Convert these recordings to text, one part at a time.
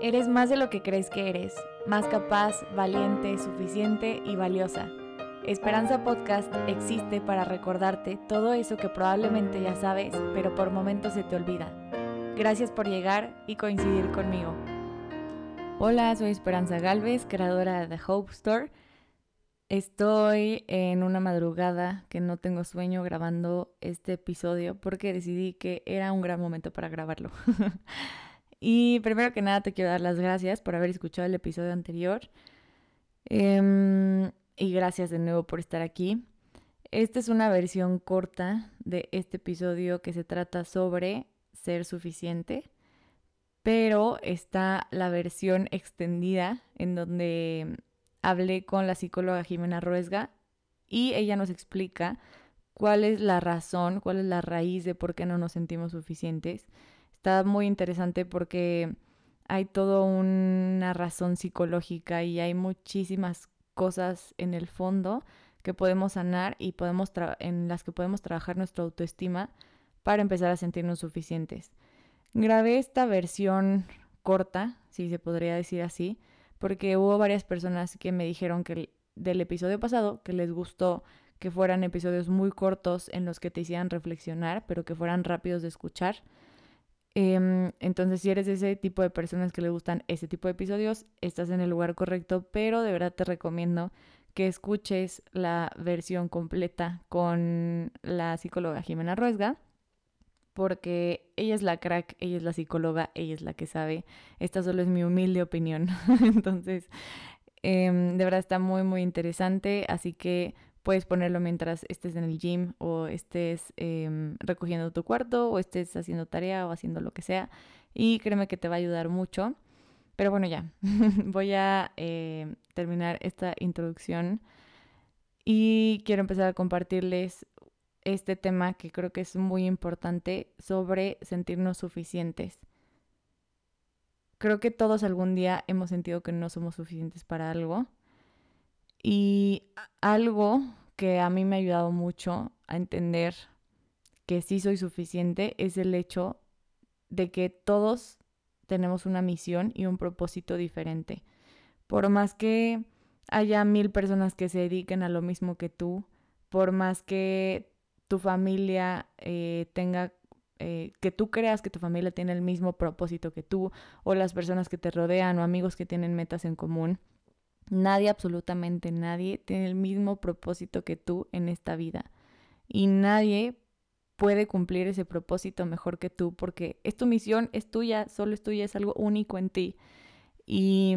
Eres más de lo que crees que eres, más capaz, valiente, suficiente y valiosa. Esperanza Podcast existe para recordarte todo eso que probablemente ya sabes, pero por momentos se te olvida. Gracias por llegar y coincidir conmigo. Hola, soy Esperanza Galvez, creadora de The Hope Store. Estoy en una madrugada que no tengo sueño grabando este episodio porque decidí que era un gran momento para grabarlo. Y primero que nada te quiero dar las gracias por haber escuchado el episodio anterior. Em, y gracias de nuevo por estar aquí. Esta es una versión corta de este episodio que se trata sobre ser suficiente, pero está la versión extendida en donde hablé con la psicóloga Jimena Ruesga y ella nos explica cuál es la razón, cuál es la raíz de por qué no nos sentimos suficientes Está muy interesante porque hay toda una razón psicológica y hay muchísimas cosas en el fondo que podemos sanar y podemos en las que podemos trabajar nuestra autoestima para empezar a sentirnos suficientes. Grabé esta versión corta, si se podría decir así, porque hubo varias personas que me dijeron que del episodio pasado que les gustó que fueran episodios muy cortos en los que te hicieran reflexionar, pero que fueran rápidos de escuchar. Em, entonces, si eres ese tipo de personas que le gustan ese tipo de episodios, estás en el lugar correcto, pero de verdad te recomiendo que escuches la versión completa con la psicóloga Jimena Ruesga, porque ella es la crack, ella es la psicóloga, ella es la que sabe. Esta solo es mi humilde opinión. Entonces, em, de verdad está muy, muy interesante, así que Puedes ponerlo mientras estés en el gym o estés em, recogiendo tu cuarto o estés haciendo tarea o haciendo lo que sea. Y créeme que te va a ayudar mucho. Pero bueno, ya, voy a eh, terminar esta introducción y quiero empezar a compartirles este tema que creo que es muy importante sobre sentirnos suficientes. Creo que todos algún día hemos sentido que no somos suficientes para algo. Y algo que a mí me ha ayudado mucho a entender que sí soy suficiente es el hecho de que todos tenemos una misión y un propósito diferente. Por más que haya mil personas que se dediquen a lo mismo que tú, por más que tu familia eh, tenga, eh, que tú creas que tu familia tiene el mismo propósito que tú, o las personas que te rodean o amigos que tienen metas en común, Nadie, absolutamente nadie, tiene el mismo propósito que tú en esta vida. Y nadie puede cumplir ese propósito mejor que tú porque es tu misión, es tuya, solo es tuya, es algo único en ti. Y,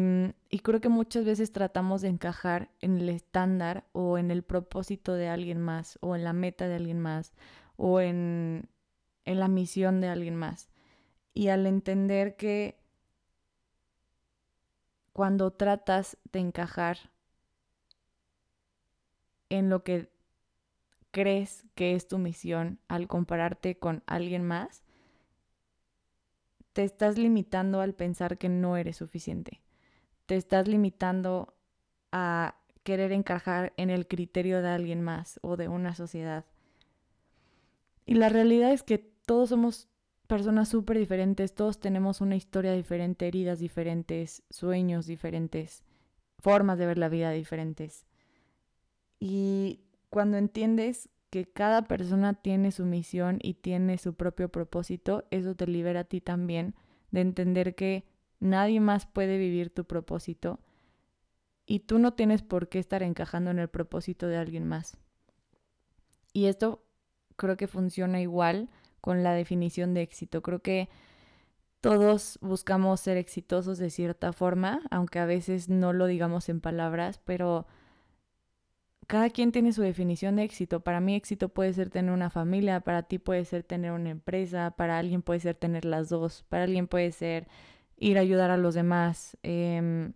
y, creo que muchas veces tratamos de encajar en el estándar o en el propósito de alguien más o en la meta de alguien más o en, en la misión de alguien más. Y al entender que cuando tratas de encajar en lo que crees que es tu misión al compararte con alguien más, te estás limitando al pensar que no eres suficiente. Te estás limitando a querer encajar en el criterio de alguien más o de una sociedad. Y la realidad es que todos somos personas súper diferentes, todos tenemos una historia diferente, heridas diferentes, sueños diferentes, formas de ver la vida diferentes. Y cuando entiendes que cada persona tiene su misión y tiene su propio propósito, eso te libera a ti también de entender que nadie más puede vivir tu propósito y tú no tienes por qué estar encajando en el propósito de alguien más. Y esto creo que funciona igual con la definición de éxito. Creo que todos buscamos ser exitosos de cierta forma, aunque a veces no lo digamos en palabras, pero cada quien tiene su definición de éxito. Para mí éxito puede ser tener una familia, para ti puede ser tener una empresa, para alguien puede ser tener las dos, para alguien puede ser ir a ayudar a los demás. Em,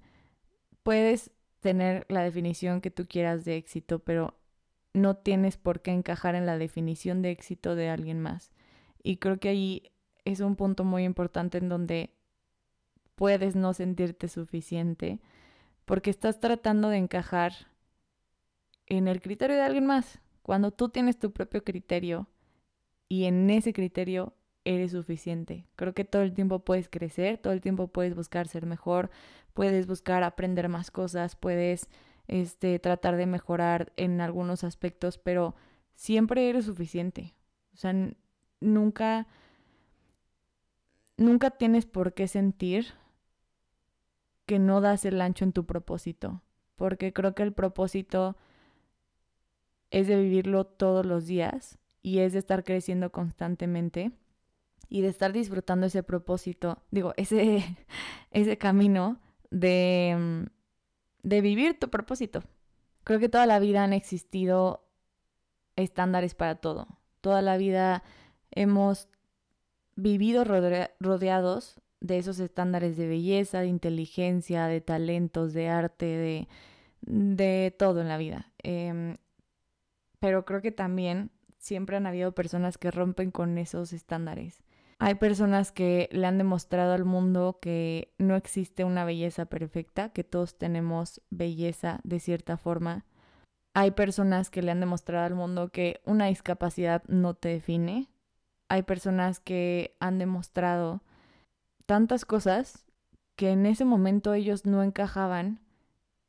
puedes tener la definición que tú quieras de éxito, pero no tienes por qué encajar en la definición de éxito de alguien más. Y creo que ahí es un punto muy importante en donde puedes no sentirte suficiente porque estás tratando de encajar en el criterio de alguien más. Cuando tú tienes tu propio criterio y en ese criterio eres suficiente. Creo que todo el tiempo puedes crecer, todo el tiempo puedes buscar ser mejor, puedes buscar aprender más cosas, puedes este, tratar de mejorar en algunos aspectos, pero siempre eres suficiente. O sea, nunca, nunca tienes por qué sentir que no das el ancho en tu propósito, porque creo que el propósito es de vivirlo todos los días y es de estar creciendo constantemente y de estar disfrutando ese propósito, digo, ese, ese camino de, de vivir tu propósito. Creo que toda la vida han existido estándares para todo. Toda la vida hemos vivido rodeados de esos estándares de belleza, de inteligencia, de talentos, de arte, de, de todo en la vida. Em, pero creo que también siempre han habido personas que rompen con esos estándares. Hay personas que le han demostrado al mundo que no existe una belleza perfecta, que todos tenemos belleza de cierta forma. Hay personas que le han demostrado al mundo que una discapacidad no te define. Hay personas que han demostrado tantas cosas que en ese momento ellos no encajaban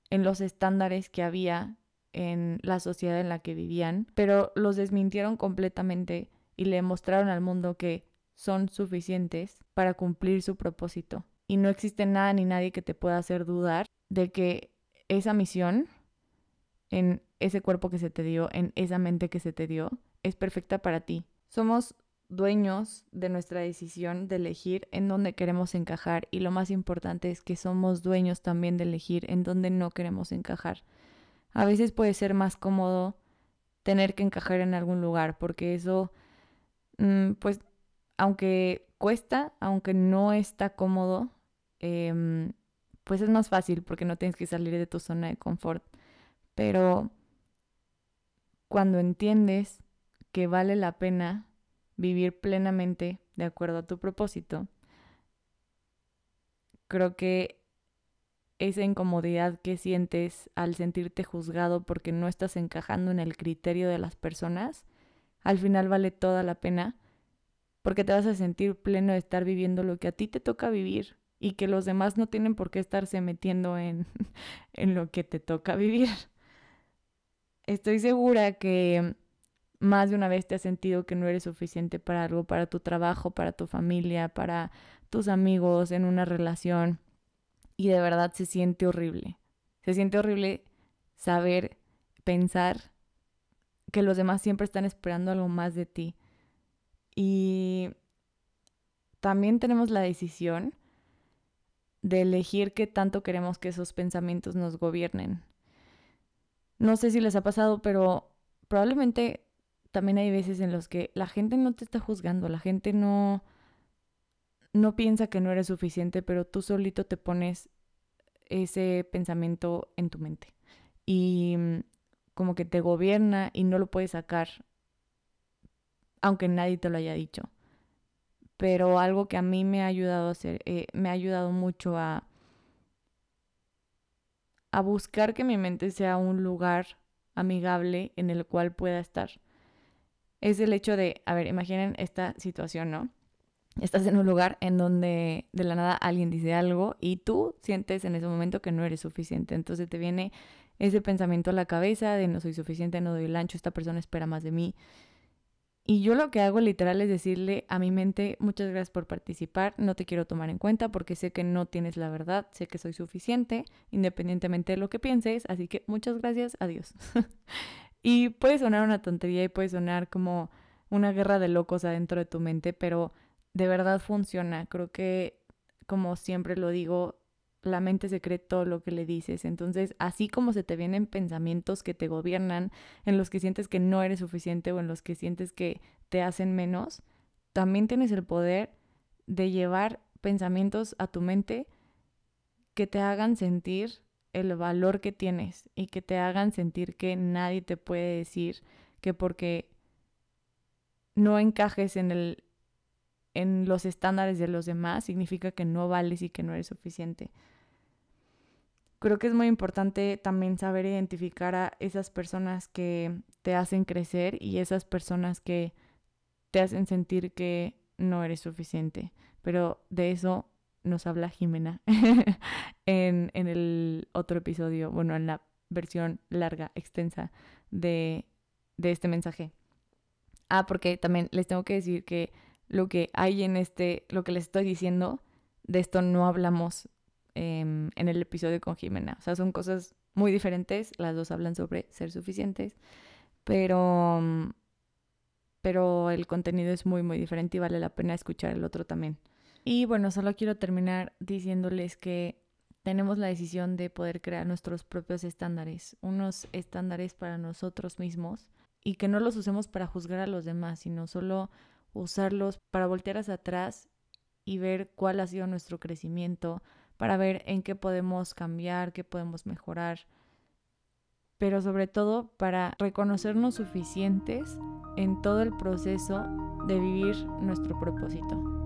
en los estándares que había en la sociedad en la que vivían, pero los desmintieron completamente y le mostraron al mundo que son suficientes para cumplir su propósito. Y no existe nada ni nadie que te pueda hacer dudar de que esa misión en ese cuerpo que se te dio, en esa mente que se te dio, es perfecta para ti. Somos dueños de nuestra decisión de elegir en dónde queremos encajar y lo más importante es que somos dueños también de elegir en dónde no queremos encajar. A veces puede ser más cómodo tener que encajar en algún lugar porque eso mm, pues aunque cuesta, aunque no está cómodo, em, pues es más fácil porque no tienes que salir de tu zona de confort. Pero cuando entiendes que vale la pena vivir plenamente de acuerdo a tu propósito, creo que esa incomodidad que sientes al sentirte juzgado porque no estás encajando en el criterio de las personas, al final vale toda la pena porque te vas a sentir pleno de estar viviendo lo que a ti te toca vivir y que los demás no tienen por qué estarse metiendo en, en lo que te toca vivir. Estoy segura que más de una vez te has sentido que no eres suficiente para algo, para tu trabajo, para tu familia, para tus amigos, en una relación. Y de verdad se siente horrible. Se siente horrible saber, pensar que los demás siempre están esperando algo más de ti y también tenemos la decisión de elegir qué tanto queremos que esos pensamientos nos gobiernen. No sé si les ha pasado, pero probablemente también hay veces en los que la gente no te está juzgando, la gente no no piensa que no eres suficiente, pero tú solito te pones ese pensamiento en tu mente y mm, como que te gobierna y no lo puedes sacar aunque nadie te lo haya dicho. Pero algo que a mí me ha ayudado a hacer, eh, me ha ayudado mucho a, a buscar que mi mente sea un lugar amigable en el cual pueda estar. Es el hecho de, a ver, imaginen esta situación, ¿no? Estás en un lugar en donde de la nada alguien dice algo y tú sientes en ese momento que no eres suficiente. Entonces te viene ese pensamiento a la cabeza de no soy suficiente, no doy el ancho, esta persona espera más de mí. Y yo lo que hago literal es decirle a mi mente, muchas gracias por participar, no te quiero tomar en cuenta porque sé que no tienes la verdad, sé que soy suficiente, independientemente de lo que pienses, así que muchas gracias, adiós. y puede sonar una tontería y puede sonar como una guerra de locos adentro de tu mente, pero de verdad funciona. Creo que, como siempre lo digo, la mente se cree todo lo que le dices. Entonces, así como se te vienen pensamientos que te gobiernan, en los que sientes que no eres suficiente o en los que sientes que te hacen menos, también tienes el poder de llevar pensamientos a tu mente que te hagan sentir el valor que tienes y que te hagan sentir que nadie te puede decir que porque no encajes en el en los estándares de los demás significa que no vales y que no eres suficiente. Creo que es muy importante también saber identificar a esas personas que te hacen crecer y esas personas que te hacen sentir que no eres suficiente. Pero de eso nos habla Jimena en, en el otro episodio, bueno, en la versión larga, extensa de, de este mensaje. Ah, porque también les tengo que decir que lo que hay en este, lo que les estoy diciendo, de esto no hablamos em, en el episodio con Jimena. O sea, son cosas muy diferentes. Las dos hablan sobre ser suficientes, pero, pero el contenido es muy, muy diferente y vale la pena escuchar el otro también. Y bueno, solo quiero terminar diciéndoles que tenemos la decisión de poder crear nuestros propios estándares, unos estándares para nosotros mismos y que no los usemos para juzgar a los demás, sino solo usarlos para voltear hacia atrás y ver cuál ha sido nuestro crecimiento, para ver en qué podemos cambiar, qué podemos mejorar, pero sobre todo para reconocernos suficientes en todo el proceso de vivir nuestro propósito.